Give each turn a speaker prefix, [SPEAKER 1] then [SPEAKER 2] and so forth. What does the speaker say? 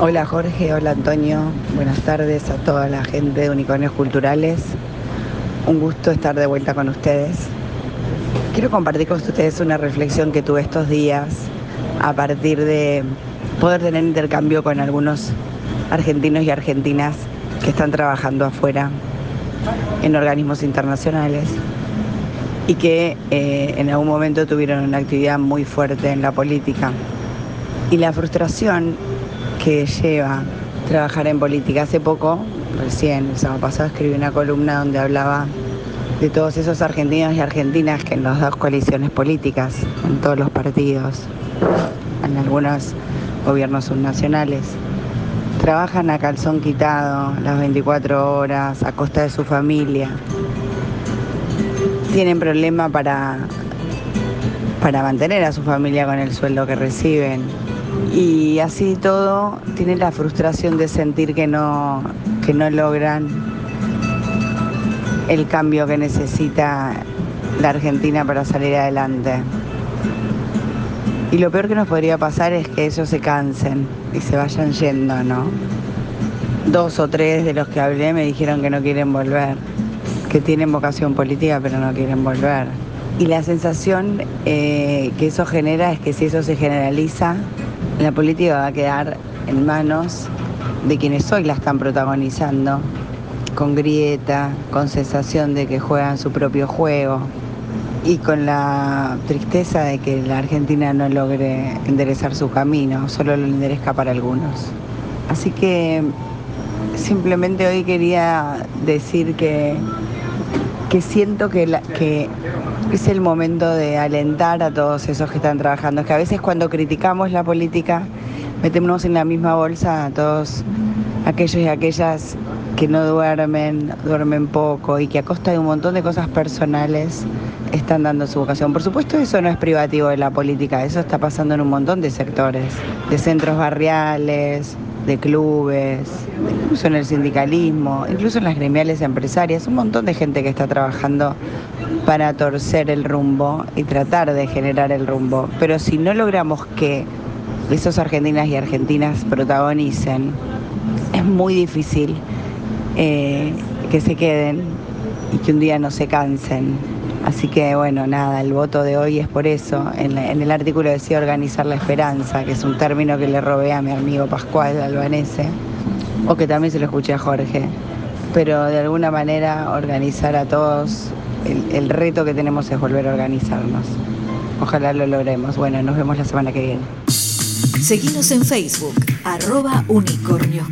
[SPEAKER 1] Hola Jorge, hola Antonio, buenas tardes a toda la gente de Unicornios Culturales. Un gusto estar de vuelta con ustedes. Quiero compartir con ustedes una reflexión que tuve estos días a partir de poder tener intercambio con algunos argentinos y argentinas que están trabajando afuera en organismos internacionales y que eh, en algún momento tuvieron una actividad muy fuerte en la política. Y la frustración que lleva trabajar en política. Hace poco, recién, el sábado pasado, escribí una columna donde hablaba de todos esos argentinos y argentinas que en las dos coaliciones políticas, en todos los partidos, en algunos gobiernos subnacionales, trabajan a calzón quitado las 24 horas a costa de su familia. Tienen problema para, para mantener a su familia con el sueldo que reciben y así todo tienen la frustración de sentir que no, que no logran el cambio que necesita la Argentina para salir adelante. Y lo peor que nos podría pasar es que ellos se cansen y se vayan yendo, ¿no? Dos o tres de los que hablé me dijeron que no quieren volver, que tienen vocación política pero no quieren volver. Y la sensación eh, que eso genera es que si eso se generaliza, la política va a quedar en manos de quienes hoy la están protagonizando, con grieta, con sensación de que juegan su propio juego y con la tristeza de que la Argentina no logre enderezar su camino, solo lo enderezca para algunos. Así que simplemente hoy quería decir que, que siento que, es el momento de alentar a todos esos que están trabajando. Es que a veces cuando criticamos la política metemos en la misma bolsa a todos aquellos y aquellas que no duermen, duermen poco y que a costa de un montón de cosas personales están dando su vocación. Por supuesto eso no es privativo de la política, eso está pasando en un montón de sectores, de centros barriales, de clubes, incluso en el sindicalismo, incluso en las gremiales empresarias, un montón de gente que está trabajando para torcer el rumbo y tratar de generar el rumbo. Pero si no logramos que esos argentinas y argentinas protagonicen, es muy difícil eh, que se queden y que un día no se cansen. Así que bueno, nada, el voto de hoy es por eso. En, el artículo decía organizar la esperanza, que es un término que le robé a mi amigo Pascual Albanese, o que también se lo escuché a Jorge. Pero de alguna manera organizar a todos, el, reto que tenemos es volver a organizarnos. Ojalá lo logremos. Bueno, nos vemos la semana que viene.
[SPEAKER 2] Seguimos en Facebook, arroba unicornios.